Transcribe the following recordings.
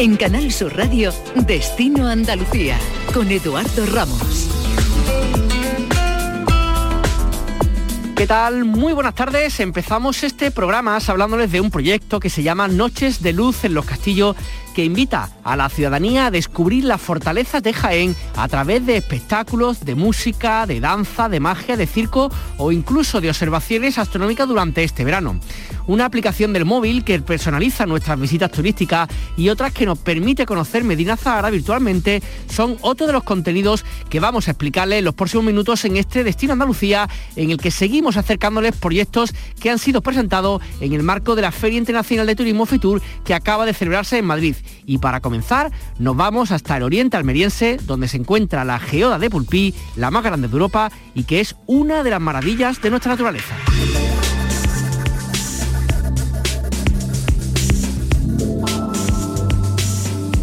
En Canal Sur Radio, Destino Andalucía, con Eduardo Ramos. ¿Qué tal? Muy buenas tardes. Empezamos este programa hablándoles de un proyecto que se llama Noches de Luz en los Castillos que invita a la ciudadanía a descubrir las fortalezas de Jaén a través de espectáculos, de música, de danza, de magia, de circo o incluso de observaciones astronómicas durante este verano. Una aplicación del móvil que personaliza nuestras visitas turísticas y otras que nos permite conocer Medina Zahara virtualmente son otro de los contenidos que vamos a explicarles en los próximos minutos en este Destino Andalucía en el que seguimos acercándoles proyectos que han sido presentados en el marco de la Feria Internacional de Turismo Fitur que acaba de celebrarse en Madrid. Y para comenzar, nos vamos hasta el oriente almeriense, donde se encuentra la geoda de Pulpí, la más grande de Europa y que es una de las maravillas de nuestra naturaleza.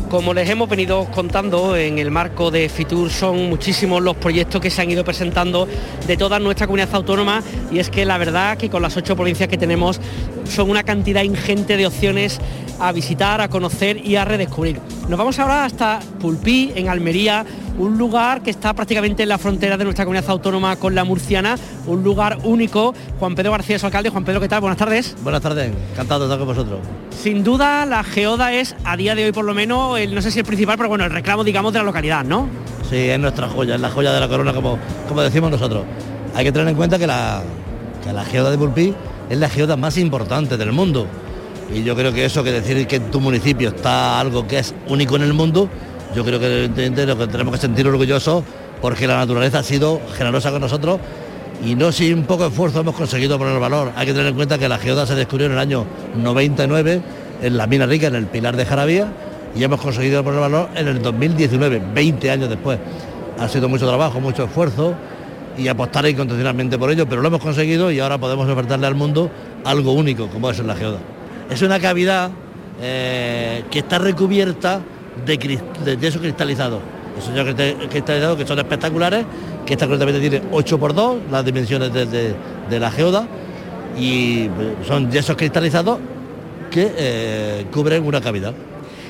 Como les hemos venido contando en el marco de Fitur, son muchísimos los proyectos que se han ido presentando de toda nuestra comunidad autónoma y es que la verdad que con las ocho provincias que tenemos son una cantidad ingente de opciones a visitar, a conocer y a redescubrir. Nos vamos ahora hasta Pulpí, en Almería, un lugar que está prácticamente en la frontera de nuestra comunidad autónoma con la murciana, un lugar único. Juan Pedro García es alcalde. Juan Pedro, ¿qué tal? Buenas tardes. Buenas tardes, encantado de estar con vosotros. Sin duda, la geoda es, a día de hoy por lo menos, el, no sé si el principal, pero bueno, el reclamo, digamos, de la localidad, ¿no? Sí, es nuestra joya, es la joya de la corona, como, como decimos nosotros. Hay que tener en cuenta que la, que la geoda de Pulpí es la geoda más importante del mundo y yo creo que eso, que decir que en tu municipio está algo que es único en el mundo, yo creo que lo que tenemos que sentir orgullosos porque la naturaleza ha sido generosa con nosotros y no sin poco esfuerzo hemos conseguido poner valor. Hay que tener en cuenta que la geoda se descubrió en el año 99 en la mina rica, en el Pilar de Jarabía, y hemos conseguido poner valor en el 2019, 20 años después. Ha sido mucho trabajo, mucho esfuerzo y apostar incondicionalmente por ello, pero lo hemos conseguido y ahora podemos ofertarle al mundo algo único como es la geoda es una cavidad eh, que está recubierta de, de yeso cristalizado. Esos yesos cristalizados que son espectaculares, que esta concretamente tiene 8 por 2 las dimensiones de, la geoda, y son yesos cristalizados que eh, cubren una cavidad.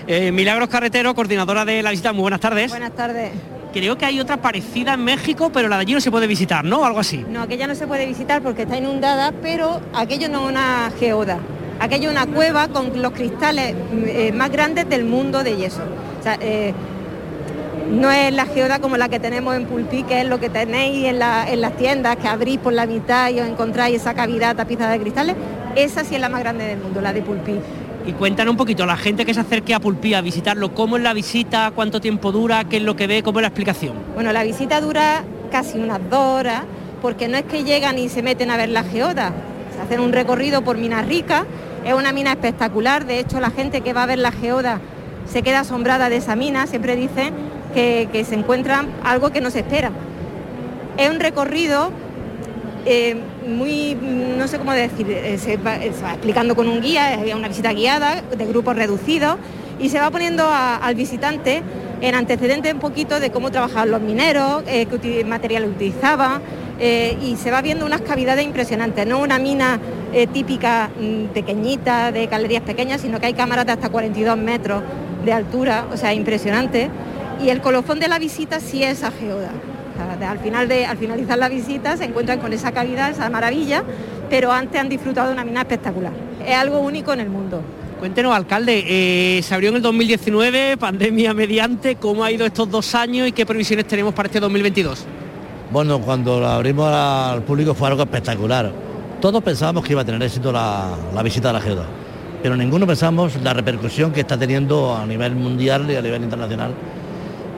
Eh, Milagros Carretero, coordinadora de la visita, muy buenas tardes. Buenas tardes. Creo que hay otra parecida en México, pero la de allí no se puede visitar, ¿no? Algo así. No, aquella no se puede visitar porque está inundada, pero aquello no es una geoda. Aquello una cueva con los cristales eh, más grandes del mundo de yeso. Eh, no es la geoda como la que tenemos en Pulpí, que es lo que tenéis en, las tiendas, que abrís por la mitad y os encontráis esa cavidad tapizada de cristales. Esa sí es la más grande del mundo, la de Pulpí. Y cuéntanos un poquito, la gente que se acerque a Pulpí a visitarlo, ¿cómo es la visita? ¿Cuánto tiempo dura? ¿Qué es lo que ve? ¿Cómo es la explicación? Bueno, la visita dura casi unas dos horas, porque no es que llegan y se meten a ver la geoda, se hacen un recorrido por Minas Rica es una mina espectacular, de hecho la gente que va a ver la geoda se queda asombrada de esa mina, siempre dicen que, se encuentran algo que no se espera. Es un recorrido eh, muy, no sé cómo decir, eh, se, va, explicando con un guía, es una visita guiada de grupos reducidos y se va poniendo al visitante en antecedentes un poquito de cómo trabajaban los mineros, eh, qué material utilizaban y se va viendo unas cavidades impresionantes, no una mina eh, típica mm, pequeñita, de galerías pequeñas, sino que hay cámaras de hasta 42 metros de altura, o sea, impresionante. Y el colofón de la visita sí es a geoda. al, final de, al finalizar la visita se encuentran con esa cavidad, esa maravilla, pero antes han disfrutado de una mina espectacular. Es algo único en el mundo. Cuéntenos, alcalde, eh, se abrió en el 2019, pandemia mediante, ¿cómo ha ido estos dos años y qué previsiones tenemos para este 2022? Bueno, cuando lo abrimos al público fue algo espectacular todos pensábamos que iba a tener éxito la, visita de la geoda, pero ninguno pensamos la repercusión que está teniendo a nivel mundial y a nivel internacional.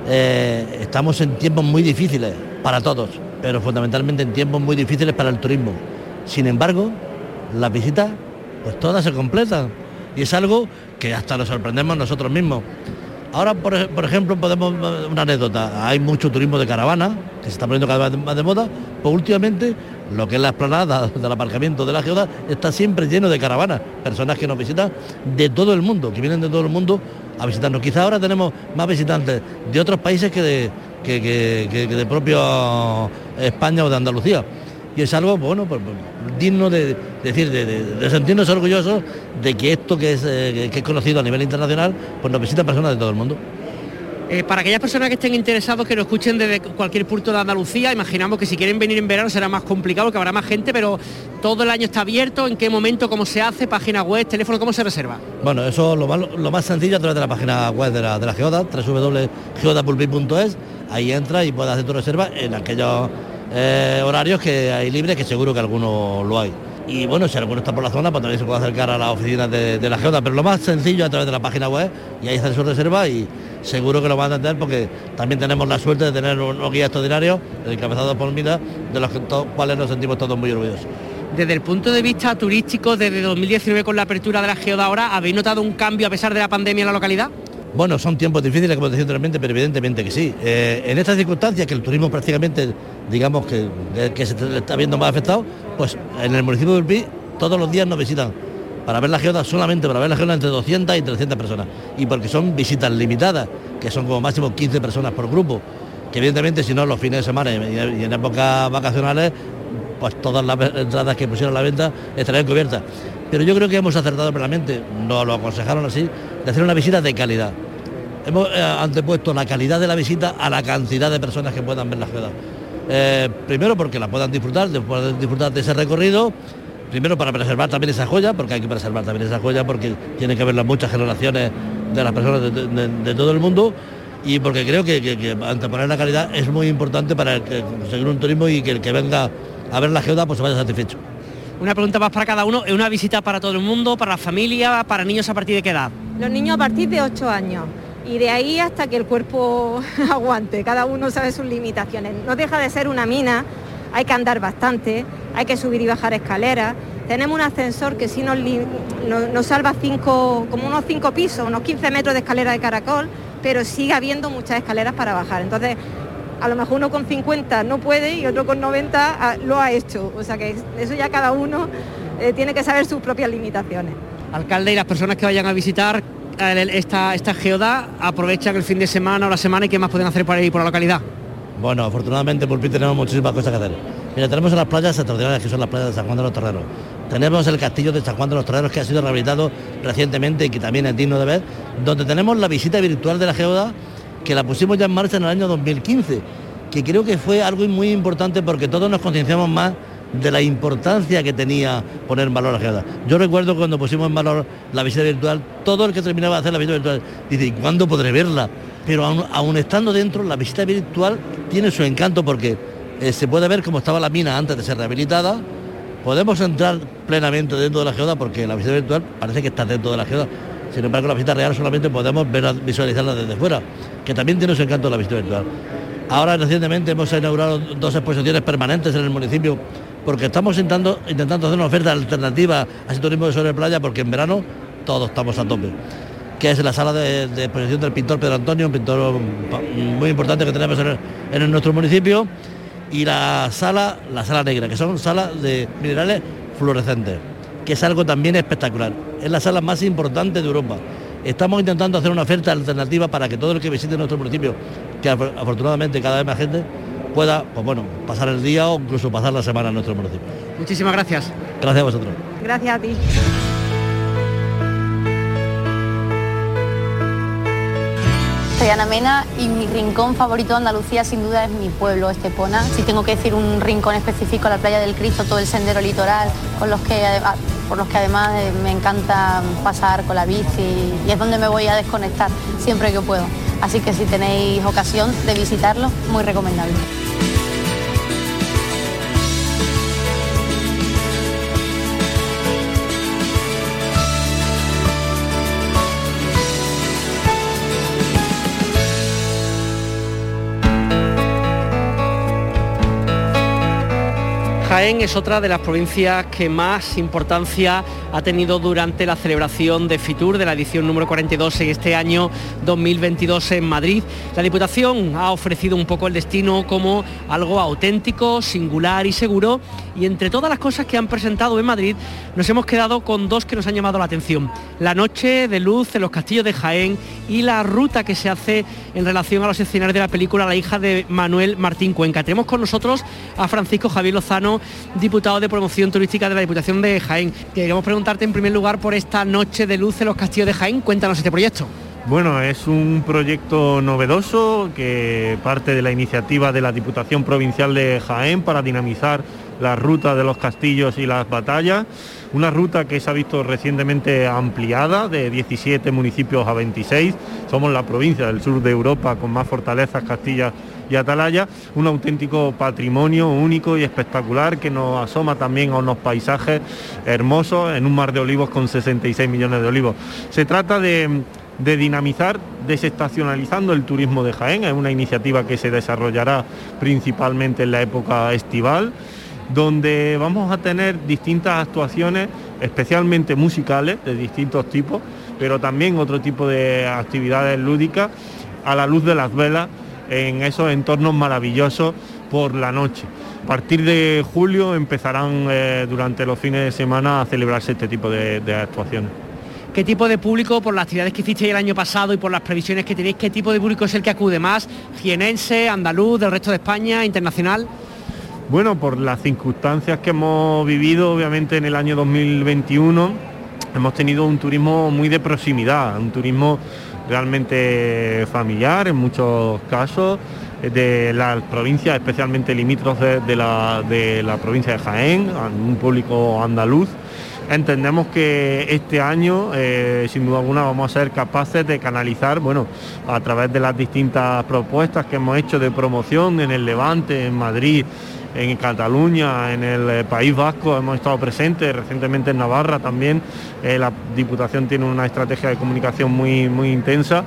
Eh, estamos en tiempos muy difíciles para todos, pero fundamentalmente en tiempos muy difíciles para el turismo. Sin embargo, las visitas, pues todas se completan y es algo que hasta nos sorprendemos nosotros mismos. Ahora, por, ejemplo, podemos, una anécdota, hay mucho turismo de caravana, que se está poniendo cada vez más de moda, pues últimamente lo que es la explanada del aparcamiento de la geoda está siempre lleno de caravanas, personas que nos visitan de todo el mundo, que vienen de todo el mundo a visitarnos. Quizá ahora tenemos más visitantes de otros países que de, que, de propio España o de Andalucía. Y es algo, bueno, pues, pues, digno de, decir, de, sentirnos orgullosos de que esto que es, eh, que es conocido a nivel internacional, pues nos visita personas de todo el mundo. Eh, para aquellas personas que estén interesados, que nos escuchen desde cualquier punto de Andalucía, imaginamos que si quieren venir en verano será más complicado, que habrá más gente, pero todo el año está abierto, ¿en qué momento, cómo se hace, página web, teléfono, cómo se reserva? Bueno, eso lo más, lo más sencillo a través de la página web de la, de la Geoda, www.geodapulpi.es, ahí entra y puedes hacer tu reserva en aquellos eh, horarios que hay libres, que seguro que algunos lo hay y bueno, si alguno está por la zona, pues también se puede acercar a la oficina de, la Geoda, pero lo más sencillo a través de la página web y ahí está su reserva y seguro que lo van a entender porque también tenemos la suerte de tener unos guías extraordinarios encabezados por Mida, de los cuales nos sentimos todos muy orgullosos. Desde el punto de vista turístico, desde 2019 con la apertura de la Geoda ahora, ¿habéis notado un cambio a pesar de la pandemia en la localidad? Bueno, son tiempos difíciles, como decía anteriormente, pero evidentemente que sí. Eh, en estas circunstancias, que el turismo prácticamente, digamos que, que se está viendo más afectado, pues en el municipio de Urpí todos los días nos visitan para ver la geoda, solamente para ver la geoda entre 200 y 300 personas. Y porque son visitas limitadas, que son como máximo 15 personas por grupo, que evidentemente si no los fines de semana y en épocas vacacionales, pues todas las entradas que pusieron a la venta estarían cubiertas. Pero yo creo que hemos acertado plenamente, nos lo aconsejaron así, de hacer una visita de calidad. Hemos eh, antepuesto la calidad de la visita a la cantidad de personas que puedan ver la ciudad. Eh, primero porque la puedan disfrutar, puedan disfrutar de ese recorrido, primero para preservar también esa joya, porque hay que preservar también esa joya porque tiene que verla muchas generaciones de las personas de, todo el mundo y porque creo que, anteponer la calidad es muy importante para conseguir un turismo y que el que venga a ver la geoda pues se vaya satisfecho. Una pregunta más para cada uno, ¿es una visita para todo el mundo, para la familia, para niños a partir de qué edad? Los niños a partir de 8 años y de ahí hasta que el cuerpo aguante, cada uno sabe sus limitaciones. No deja de ser una mina, hay que andar bastante, hay que subir y bajar escaleras. Tenemos un ascensor que sí nos, nos, salva cinco, como unos 5 pisos, unos 15 metros de escalera de caracol, pero sigue habiendo muchas escaleras para bajar. Entonces, a lo mejor uno con 50 no puede y otro con 90 ah, lo ha hecho. O sea que eso ya cada uno eh, tiene que saber sus propias limitaciones. Alcalde, y las personas que vayan a visitar esta, esta geoda aprovechan el fin de semana o la semana y qué más pueden hacer por ahí por la localidad. Bueno, afortunadamente por fin tenemos muchísimas cosas que hacer. Mira, tenemos las playas extraordinarias que son las playas de San Juan de los Torreros. Tenemos el castillo de San Juan de los Torreros que ha sido rehabilitado recientemente y que también es digno de ver, donde tenemos la visita virtual de la geoda que la pusimos ya en marcha en el año 2015, que creo que fue algo muy importante porque todos nos concienciamos más de la importancia que tenía poner en valor la geoda. Yo recuerdo cuando pusimos en valor la visita virtual, todo el que terminaba de hacer la visita virtual dice, ¿y cuándo podré verla? Pero aún, estando dentro, la visita virtual tiene su encanto porque eh, se puede ver cómo estaba la mina antes de ser rehabilitada, podemos entrar plenamente dentro de la geoda porque la visita virtual parece que está dentro de la geoda, sin embargo, la visita real solamente podemos visualizarla desde fuera, que también tiene su encanto la visita virtual. Ahora recientemente hemos inaugurado dos exposiciones permanentes en el municipio porque estamos intentando, intentando hacer una oferta alternativa a ese turismo de sobre playa porque en verano todos estamos a tope que es la sala de, exposición del pintor Pedro Antonio, un pintor muy importante que tenemos en, en, nuestro municipio, y la sala, la sala negra, que son salas de minerales fluorescentes que es algo también espectacular. Es la sala más importante de Europa. Estamos intentando hacer una oferta alternativa para que todo el que visite nuestro municipio, que afortunadamente cada vez más gente, pueda pues bueno, pasar el día o incluso pasar la semana en nuestro municipio. Muchísimas gracias. Gracias a vosotros. Gracias a ti. Soy Ana Mena y mi rincón favorito de Andalucía sin duda es mi pueblo, Estepona. Si tengo que decir un rincón específico, la playa del Cristo, todo el sendero litoral, con los que por los que además eh, me encanta pasar con la bici y es donde me voy a desconectar siempre que puedo. Así que si tenéis ocasión de visitarlo, muy recomendable. Jaén es otra de las provincias que más importancia ha tenido durante la celebración de FITUR de la edición número 42 en este año 2022 en Madrid. La Diputación ha ofrecido un poco el destino como algo auténtico, singular y seguro y entre todas las cosas que han presentado en Madrid nos hemos quedado con dos que nos han llamado la atención. La noche de luz en los castillos de Jaén y la ruta que se hace en relación a los escenarios de la película La hija de Manuel Martín Cuenca. Tenemos con nosotros a Francisco Javier Lozano, diputado de promoción turística de la Diputación de Jaén. Queremos preguntarte en primer lugar por esta noche de luz en los castillos de Jaén. Cuéntanos este proyecto. Bueno, es un proyecto novedoso que parte de la iniciativa de la Diputación Provincial de Jaén para dinamizar la ruta de los castillos y las batallas. Una ruta que se ha visto recientemente ampliada de 17 municipios a 26. Somos la provincia del sur de Europa con más fortalezas, Castilla y Atalaya. Un auténtico patrimonio único y espectacular que nos asoma también a unos paisajes hermosos en un mar de olivos con 66 millones de olivos. Se trata de de dinamizar desestacionalizando el turismo de Jaén. Es una iniciativa que se desarrollará principalmente en la época estival, donde vamos a tener distintas actuaciones, especialmente musicales de distintos tipos, pero también otro tipo de actividades lúdicas a la luz de las velas en esos entornos maravillosos por la noche. A partir de julio empezarán eh, durante los fines de semana a celebrarse este tipo de actuaciones qué tipo de público, por las actividades que hicisteis el año pasado y por las previsiones que tenéis, qué tipo de público es el que acude más, jienense, andaluz, del resto de España, internacional. Bueno, por las circunstancias que hemos vivido, obviamente en el año 2021, hemos tenido un turismo muy de proximidad, un turismo realmente familiar en muchos casos de las provincias, especialmente limítrofes de la, de la provincia de Jaén, un público andaluz. Entendemos que este año, eh, sin duda alguna, vamos a ser capaces de canalizar, bueno, a través de las distintas propuestas que hemos hecho de promoción en el Levante, en Madrid, en Cataluña, en el eh, País Vasco, hemos estado presentes, recientemente en Navarra también. Eh, la Diputación tiene una estrategia de comunicación muy, muy intensa.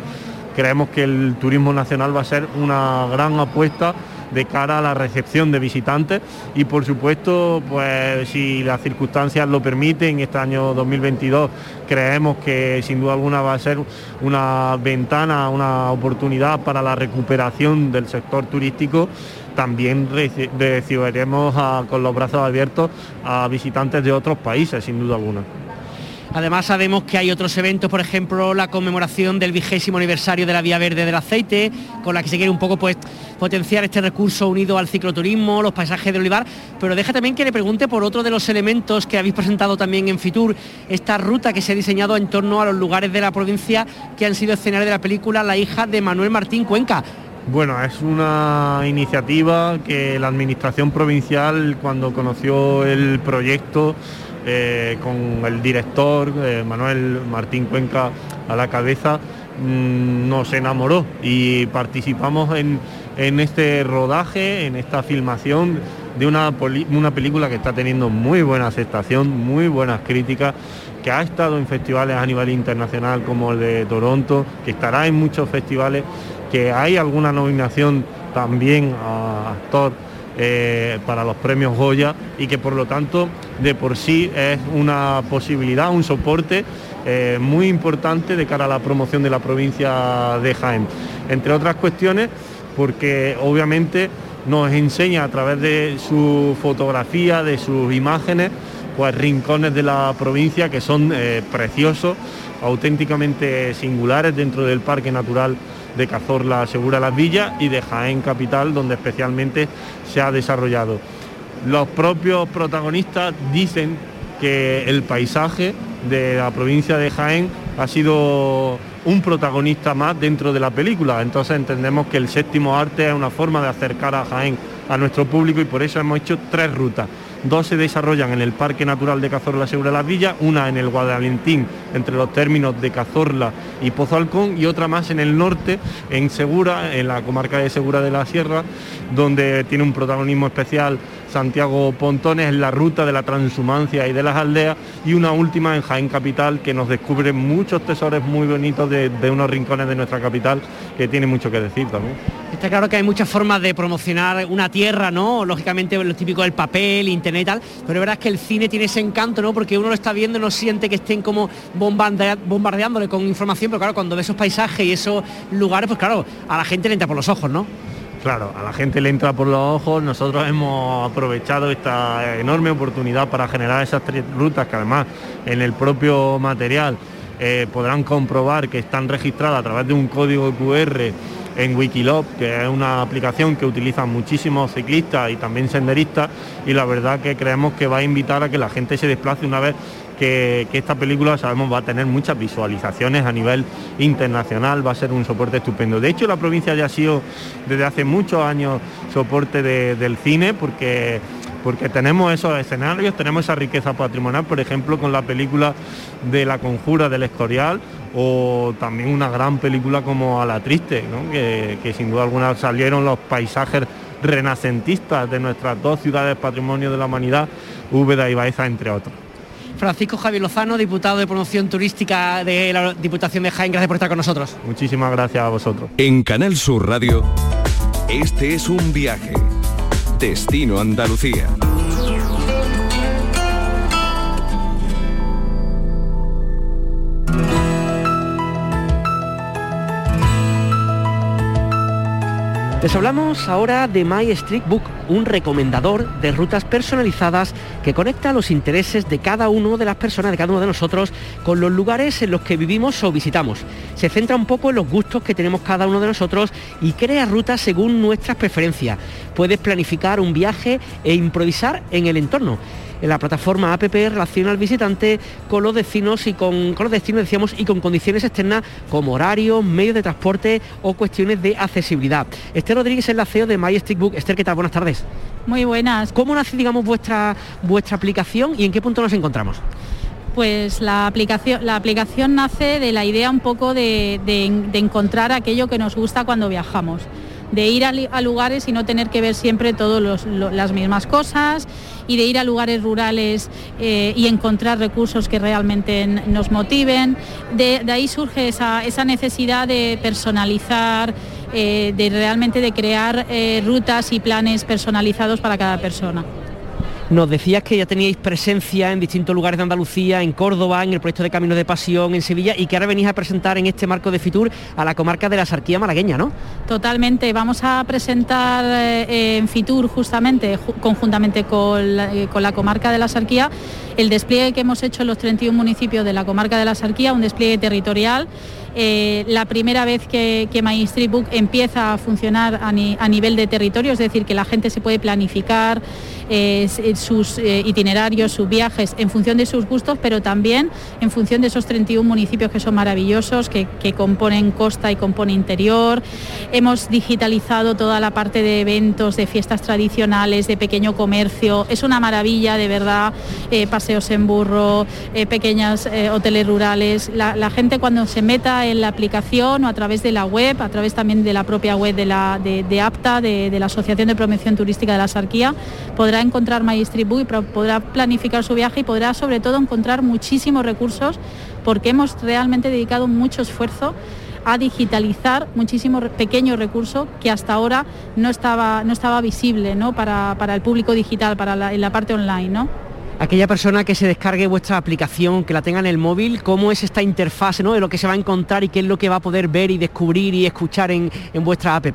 Creemos que el turismo nacional va a ser una gran apuesta de cara a la recepción de visitantes y por supuesto pues si las circunstancias lo permiten este año 2022 creemos que sin duda alguna va a ser una ventana, una oportunidad para la recuperación del sector turístico también recibiremos con los brazos abiertos a visitantes de otros países, sin duda alguna. Además sabemos que hay otros eventos, por ejemplo, la conmemoración del vigésimo aniversario de la Vía Verde del Aceite, con la que se quiere un poco pues potenciar este recurso unido al cicloturismo, los paisajes del olivar, pero deja también que le pregunte por otro de los elementos que habéis presentado también en Fitur, esta ruta que se ha diseñado en torno a los lugares de la provincia que han sido escenarios de la película La hija de Manuel Martín Cuenca. Bueno, es una iniciativa que la Administración Provincial, cuando conoció el proyecto, eh, con el director eh, Manuel Martín Cuenca a la cabeza, mm, nos enamoró y participamos en, este rodaje, en esta filmación de una, una película que está teniendo muy buena aceptación, muy buenas críticas, que ha estado en festivales a nivel internacional como el de Toronto, que estará en muchos festivales, que hay alguna nominación también a actor eh, para los premios Goya y que por lo tanto de por sí es una posibilidad, un soporte eh, muy importante de cara a la promoción de la provincia de Jaén. Entre otras cuestiones, porque obviamente nos enseña a través de su fotografía, de sus imágenes, pues rincones de la provincia que son eh, preciosos, auténticamente singulares dentro del Parque Natural de Cazorla Segura Las Villas y de Jaén Capital, donde especialmente se ha desarrollado. Los propios protagonistas dicen que el paisaje de la provincia de Jaén ha sido un protagonista más dentro de la película. Entonces entendemos que el séptimo arte es una forma de acercar a Jaén a nuestro público y por eso hemos hecho tres rutas. Dos se desarrollan en el Parque Natural de Cazorla Segura Las Villas, una en el Guadalentín, entre los términos de Cazorla y Pozo Alcón, y otra más en el norte, en Segura, en la comarca de Segura de la Sierra, donde tiene un protagonismo especial Santiago Pontones en la ruta de la transhumancia y de las aldeas y una última en Jaén Capital que nos descubre muchos tesoros muy bonitos de, unos rincones de nuestra capital que tiene mucho que decir también. Está claro que hay muchas formas de promocionar una tierra, ¿no? Lógicamente lo típico del papel, internet y tal, pero es verdad que el cine tiene ese encanto, ¿no? Porque uno lo está viendo, no siente que estén como bombardeándole con información, pero claro, cuando ve esos paisajes y esos lugares, pues claro, a la gente le entra por los ojos, ¿no? Claro, a la gente le entra por los ojos, nosotros hemos aprovechado esta enorme oportunidad para generar esas tres rutas que además en el propio material eh, podrán comprobar que están registradas a través de un código QR en Wikiloc, que es una aplicación que utilizan muchísimos ciclistas y también senderistas y la verdad que creemos que va a invitar a que la gente se desplace una vez que, esta película sabemos va a tener muchas visualizaciones a nivel internacional, va a ser un soporte estupendo. De hecho, la provincia ya ha sido desde hace muchos años soporte del cine porque porque tenemos esos escenarios, tenemos esa riqueza patrimonial, por ejemplo, con la película de La Conjura del Escorial o también una gran película como A la Triste, que, que, sin duda alguna salieron los paisajes renacentistas de nuestras dos ciudades patrimonio de la humanidad, Úbeda y Baeza, entre otros. Francisco Javier Lozano, diputado de promoción turística de la Diputación de Jaén, gracias por estar con nosotros. Muchísimas gracias a vosotros. En Canal Sur Radio, este es un viaje Destino Andalucía. Les hablamos ahora de My Street Book, un recomendador de rutas personalizadas que conecta los intereses de cada uno de las personas, de cada uno de nosotros, con los lugares en los que vivimos o visitamos. Se centra un poco en los gustos que tenemos cada uno de nosotros y crea rutas según nuestras preferencias. Puedes planificar un viaje e improvisar en el entorno en la plataforma APP relaciona al visitante con los destinos y con, los destinos decíamos y con condiciones externas como horarios, medios de transporte o cuestiones de accesibilidad. Esther Rodríguez es la CEO de My Book. Esther, ¿qué tal? Buenas tardes. Muy buenas. ¿Cómo nace, digamos, vuestra, vuestra aplicación y en qué punto nos encontramos? Pues la aplicación, la aplicación nace de la idea un poco de encontrar aquello que nos gusta cuando viajamos de ir a, lugares y no tener que ver siempre todas las mismas cosas y de ir a lugares rurales eh, y encontrar recursos que realmente nos motiven. De, ahí surge esa, necesidad de personalizar, eh, de realmente de crear eh, rutas y planes personalizados para cada persona. Nos decías que ya teníais presencia en distintos lugares de Andalucía, en Córdoba, en el proyecto de Caminos de Pasión, en Sevilla, y que ahora venís a presentar en este marco de Fitur a la comarca de la Sarquía malagueña, ¿no? Totalmente. Vamos a presentar eh, en Fitur justamente, conjuntamente con la, eh, con la comarca de la Sarquía, el despliegue que hemos hecho en los 31 municipios de la comarca de la Sarquía, un despliegue territorial eh, la primera vez que, que Street Book empieza a funcionar a, nivel de territorio, es decir, que la gente se puede planificar eh, eh, sus itinerarios, sus viajes en función de sus gustos, pero también en función de esos 31 municipios que son maravillosos, que, componen costa y componen interior. Hemos digitalizado toda la parte de eventos, de fiestas tradicionales, de pequeño comercio. Es una maravilla, de verdad, paseos en burro, pequeñas hoteles rurales. la gente cuando se meta en la aplicación o a través de la web, a través también de la propia web de, la, de, APTA, de, la Asociación de Promoción Turística de la Sarquía, podrá encontrar MyStreetBook y podrá planificar su viaje y podrá sobre todo encontrar muchísimos recursos porque hemos realmente dedicado mucho esfuerzo a digitalizar muchísimos pequeños recursos que hasta ahora no estaba, no estaba visible ¿no? Para, el público digital, para la, en la parte online. ¿no? Aquella persona que se descargue vuestra aplicación, que la tenga en el móvil, cómo es esta interfase ¿no? de lo que se va a encontrar y qué es lo que va a poder ver y descubrir y escuchar en, vuestra app.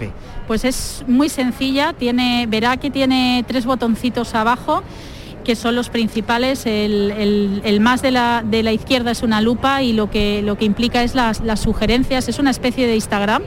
Pues es muy sencilla, tiene, verá que tiene tres botoncitos abajo que son los principales. El, más de la, de la, izquierda es una lupa y lo que, lo que implica es las sugerencias, es una especie de Instagram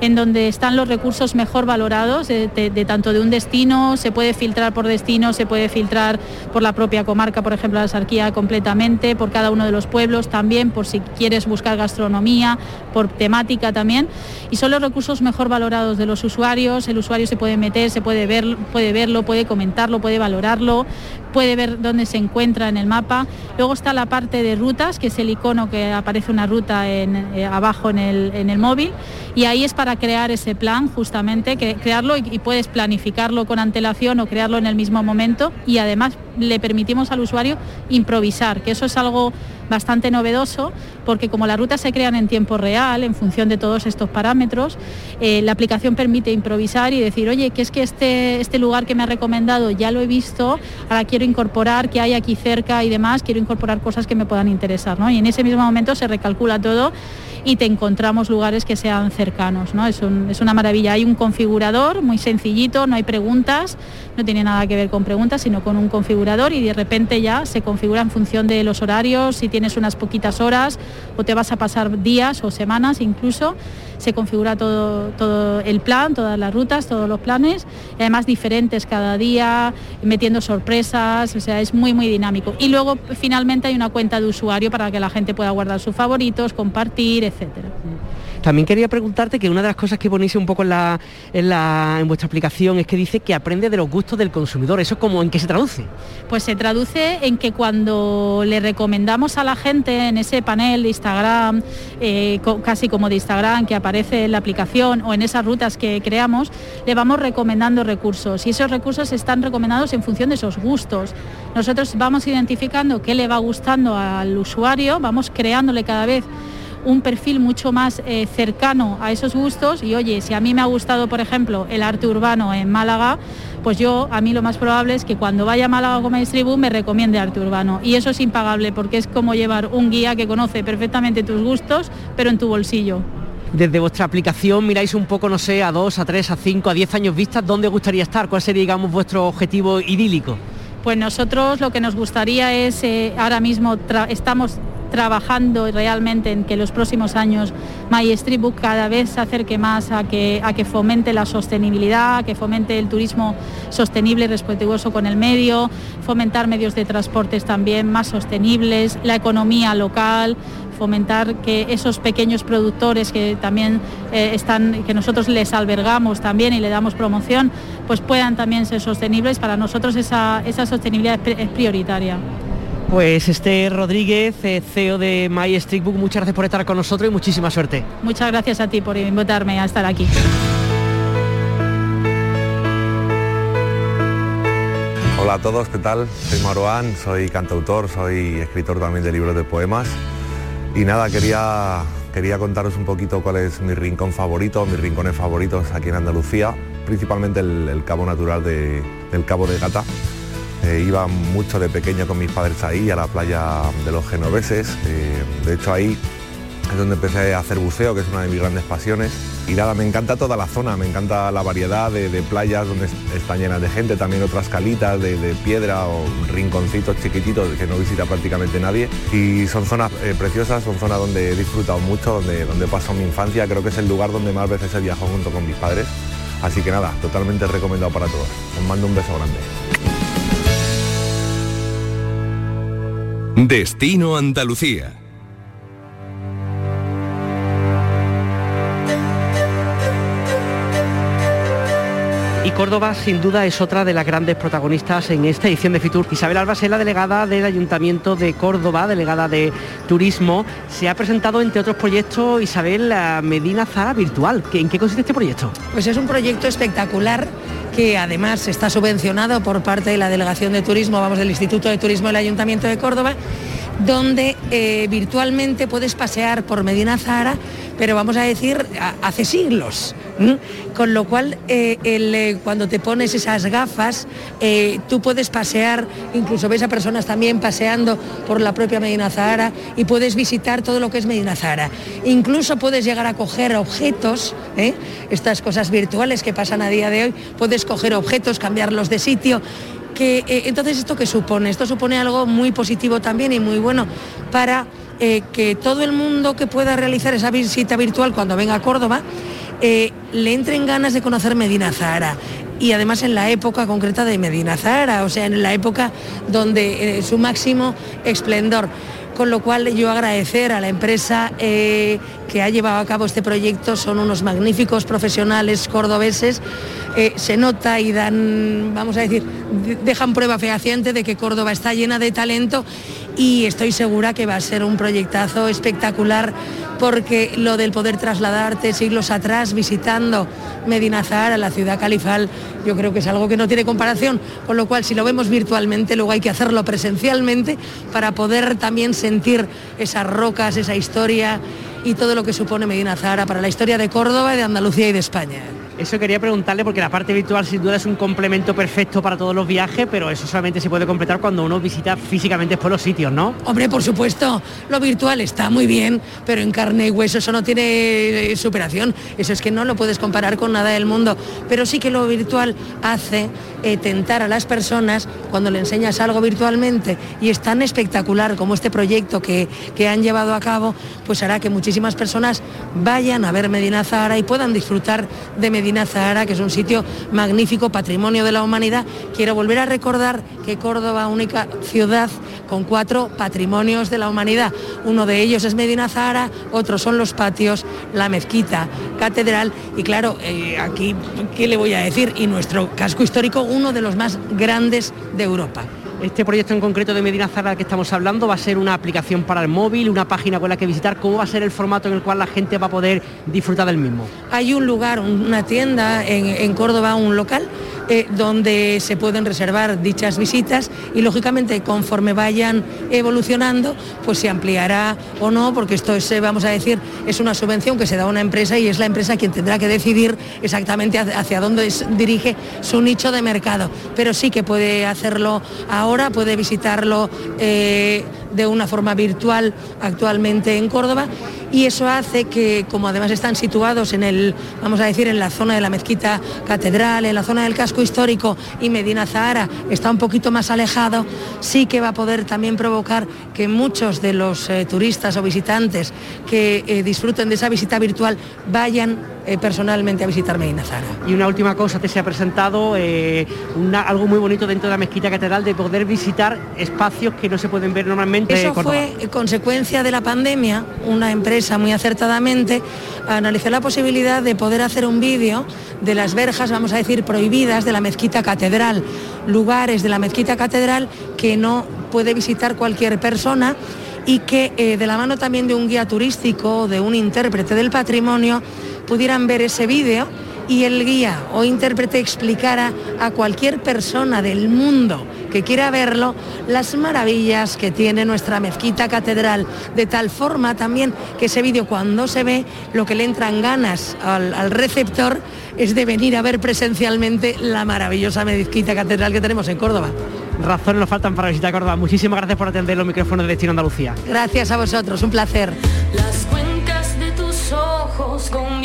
en donde están los recursos mejor valorados de, tanto de un destino, se puede filtrar por destino, se puede filtrar por la propia comarca, por ejemplo, la Sarquía completamente, por cada uno de los pueblos también, por si quieres buscar gastronomía, por temática también. Y son los recursos mejor valorados de los usuarios, el usuario se puede meter, se puede, ver, puede verlo, puede comentarlo, puede valorarlo, puede ver dónde se encuentra en el mapa. Luego está la parte de rutas, que es el icono que aparece una ruta en, eh, abajo en el, en el móvil y ahí es para crear ese plan justamente, que, crearlo y, puedes planificarlo con antelación o crearlo en el mismo momento y además le permitimos al usuario improvisar, que eso es algo bastante novedoso porque como las rutas se crean en tiempo real, en función de todos estos parámetros, eh, la aplicación permite improvisar y decir, oye, que es que este, este lugar que me ha recomendado ya lo he visto, ahora quiero incorporar qué hay aquí cerca y demás, quiero incorporar cosas que me puedan interesar. ¿no? Y en ese mismo momento se recalcula todo y te encontramos lugares que sean cercanos. ¿no? Es, una maravilla. Hay un configurador muy sencillito, no hay preguntas, no tiene nada que ver con preguntas, sino con un configurador y de repente ya se configura en función de los horarios, si tienes unas poquitas horas o te vas a pasar días o semanas incluso. Se configura todo, todo el plan, todas las rutas, todos los planes, además diferentes cada día, metiendo sorpresas, o sea, es muy, muy dinámico. Y luego finalmente hay una cuenta de usuario para que la gente pueda guardar sus favoritos, compartir, etcétera. También quería preguntarte que una de las cosas que ponéis un poco en, la, en, vuestra aplicación es que dice que aprende de los gustos del consumidor. ¿Eso cómo, en qué se traduce? Pues se traduce en que cuando le recomendamos a la gente en ese panel de Instagram, eh, casi como de Instagram que aparece en la aplicación o en esas rutas que creamos, le vamos recomendando recursos y esos recursos están recomendados en función de esos gustos. Nosotros vamos identificando qué le va gustando al usuario, vamos creándole cada vez un perfil mucho más eh, cercano a esos gustos y oye, si a mí me ha gustado, por ejemplo, el arte urbano en Málaga, pues yo a mí lo más probable es que cuando vaya a Málaga como distribu me recomiende arte urbano. Y eso es impagable porque es como llevar un guía que conoce perfectamente tus gustos, pero en tu bolsillo. Desde vuestra aplicación miráis un poco, no sé, a dos, a tres, a cinco, a diez años vistas, ¿dónde gustaría estar? ¿Cuál sería, digamos, vuestro objetivo idílico? Pues nosotros lo que nos gustaría es, eh, ahora mismo estamos trabajando realmente en que los próximos años My cada vez se acerque más a que, a que fomente la sostenibilidad, a que fomente el turismo sostenible y respetuoso con el medio, fomentar medios de transportes también más sostenibles, la economía local, fomentar que esos pequeños productores que también eh, están, que nosotros les albergamos también y le damos promoción, pues puedan también ser sostenibles. Para nosotros esa, esa sostenibilidad es prioritaria. Pues este Rodríguez, eh, CEO de My Street Book, muchas gracias por estar con nosotros y muchísima suerte. Muchas gracias a ti por invitarme a estar aquí. Hola a todos, ¿qué tal? Soy Maruán, soy cantautor, soy escritor también de libros de poemas. Y nada, quería, quería contaros un poquito cuál es mi rincón favorito, mis rincones favoritos aquí en Andalucía, principalmente el, Cabo Natural de, del Cabo de Gata eh, iba mucho de pequeño con mis padres ahí, a la playa de los genoveses. Eh, de hecho ahí es donde empecé a hacer buceo, que es una de mis grandes pasiones. Y nada, me encanta toda la zona, me encanta la variedad de, playas donde están llenas de gente, también otras calitas de, piedra o rinconcitos chiquititos que no visita prácticamente nadie. Y son zonas eh, preciosas, son zonas donde he disfrutado mucho, donde, donde paso mi infancia, creo que es el lugar donde más veces he viajado junto con mis padres. Así que nada, totalmente recomendado para todos. Os mando un beso grande. Destino Andalucía. Y Córdoba sin duda es otra de las grandes protagonistas en esta edición de Fitur. Isabel Albas es la delegada del Ayuntamiento de Córdoba, delegada de Turismo. Se ha presentado entre otros proyectos Isabel Medina Zara Virtual. ¿En qué consiste este proyecto? Pues es un proyecto espectacular que además está subvencionado por parte de la Delegación de Turismo, vamos, del Instituto de Turismo del Ayuntamiento de Córdoba, donde eh, virtualmente puedes pasear por Medina Zahara, pero vamos a decir, hace siglos. Con lo cual, eh, eh, cuando te pones esas gafas, tú puedes pasear, incluso ves a personas también paseando por la propia Medina Zahara y puedes visitar todo lo que es Medina Zahara. Incluso puedes llegar a coger objetos, estas cosas virtuales que pasan a día de hoy, puedes coger objetos, cambiarlos de sitio eh, entonces, ¿esto qué supone? Esto supone algo muy positivo también y muy bueno para eh, que todo el mundo que pueda realizar esa visita virtual cuando venga a Córdoba eh, le entren ganas de conocer Medina Zahara y además en la época concreta de Medina Zahara, o sea, en la época donde su máximo esplendor con lo cual yo agradecer a la empresa que ha llevado a cabo este proyecto, son unos magníficos profesionales cordobeses. Eh, se nota y dan, vamos a decir, dejan prueba fehaciente de que Córdoba está llena de talento y estoy segura que va a ser un proyectazo espectacular porque lo del poder trasladarte siglos atrás visitando Medina Zahara, la ciudad califal, yo creo que es algo que no tiene comparación, con lo cual si lo vemos virtualmente, luego hay que hacerlo presencialmente para poder también sentir esas rocas, esa historia y todo lo que supone Medina Zahara para la historia de Córdoba, de Andalucía y de España. Eso quería preguntarle porque la parte virtual sin duda es un complemento perfecto para todos los viajes, pero eso solamente se puede completar cuando uno visita físicamente por los sitios, ¿no? Hombre, por supuesto, lo virtual está muy bien, pero en carne y hueso eso no tiene eh, superación. Eso es que no lo puedes comparar con nada del mundo. Pero sí que lo virtual hace eh, tentar a las personas cuando le enseñas algo virtualmente y es tan espectacular como este proyecto que, que han llevado a cabo, pues hará que muchísimas personas vayan a ver Medina Zahara y puedan disfrutar de Medina Zahara, que es un sitio magnífico, patrimonio de la humanidad. Quiero volver a recordar que Córdoba, única ciudad con cuatro patrimonios de la humanidad. Uno de ellos es Medina Zahara, otros son los patios, la mezquita, catedral y claro, eh, aquí, ¿qué le voy a decir? Y nuestro casco histórico uno de los más grandes de Europa. Este proyecto en concreto de Medina Zara que estamos hablando va a ser una aplicación para el móvil, una página con la que visitar. ¿Cómo va a ser el formato en el cual la gente va a poder disfrutar del mismo? Hay un lugar, una tienda en, Córdoba, un local, eh, donde se pueden reservar dichas visitas y lógicamente conforme vayan evolucionando, pues se ampliará o no, porque esto es, eh, vamos a decir, es una subvención que se da a una empresa y es la empresa quien tendrá que decidir exactamente hacia dónde dirige su nicho de mercado. Pero sí que puede hacerlo ahora puede visitarlo eh, de una forma virtual actualmente en Córdoba y eso hace que, como además están situados en el, vamos a decir, en la zona de la mezquita catedral, en la zona del casco histórico y Medina Zahara está un poquito más alejado, sí que va a poder también provocar que muchos de los eh, turistas o visitantes que eh, disfruten de esa visita virtual vayan personalmente a visitar Medina Zahara. Y una última cosa, te se ha presentado algo muy bonito dentro de la mezquita catedral de poder visitar espacios que no se pueden ver normalmente. Eso fue consecuencia de la pandemia, una empresa muy acertadamente analizó la posibilidad de poder hacer un vídeo de las verjas, vamos a decir, prohibidas de la mezquita catedral, lugares de la mezquita catedral que no puede visitar cualquier persona y que eh, de la mano también de un guía turístico, de un intérprete del patrimonio, pudieran ver ese vídeo y el guía o intérprete explicara a cualquier persona del mundo que quiera verlo las maravillas que tiene nuestra mezquita catedral, de tal forma también que ese vídeo cuando se ve lo que le entran ganas al, receptor es de venir a ver presencialmente la maravillosa mezquita catedral que tenemos en Córdoba. Razones nos faltan para visitar Córdoba. Muchísimas gracias por atender los micrófonos de Destino Andalucía. Gracias a vosotros, un placer. Las cuencas de tus ojos con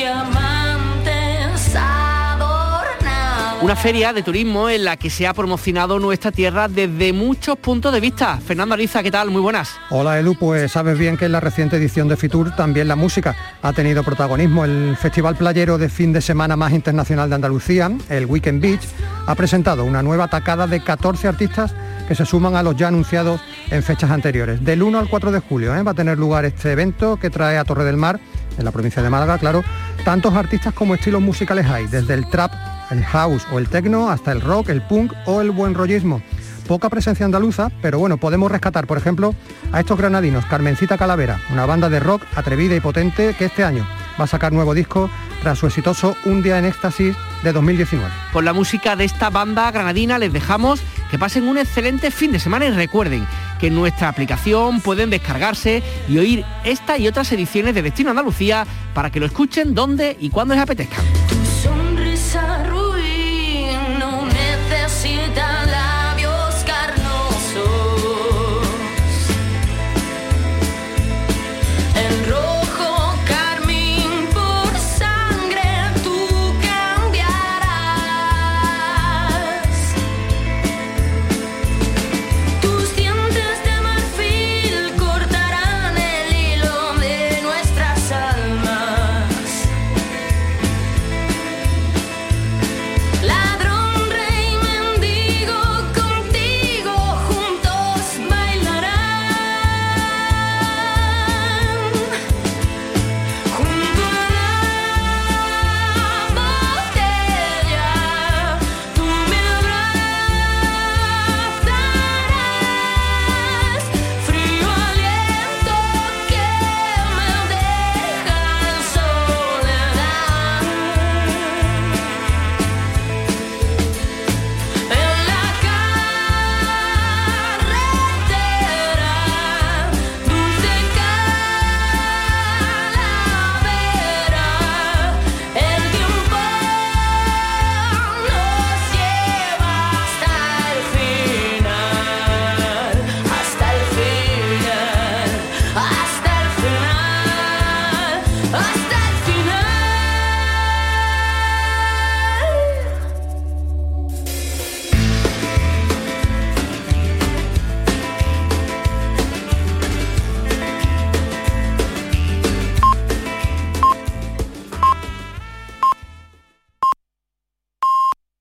Una feria de turismo en la que se ha promocionado nuestra tierra desde muchos puntos de vista. Fernando Ariza, ¿qué tal? Muy buenas. Hola Elu, pues sabes bien que en la reciente edición de Fitur también la música ha tenido protagonismo. El festival playero de fin de semana más internacional de Andalucía, el Weekend Beach, ha presentado una nueva tacada de 14 artistas que se suman a los ya anunciados en fechas anteriores. Del 1 al 4 de julio ¿eh? va a tener lugar este evento que trae a Torre del Mar, en la provincia de Málaga, claro, tantos artistas como estilos musicales hay, desde el trap el house o el techno hasta el rock, el punk o el buen rollismo. Poca presencia andaluza, pero bueno, podemos rescatar, por ejemplo, a estos granadinos, Carmencita Calavera, una banda de rock atrevida y potente que este año va a sacar nuevo disco tras su exitoso Un día en éxtasis de 2019. Con la música de esta banda granadina les dejamos que pasen un excelente fin de semana y recuerden que en nuestra aplicación pueden descargarse y oír esta y otras ediciones de Destino Andalucía para que lo escuchen donde y cuando les apetezca.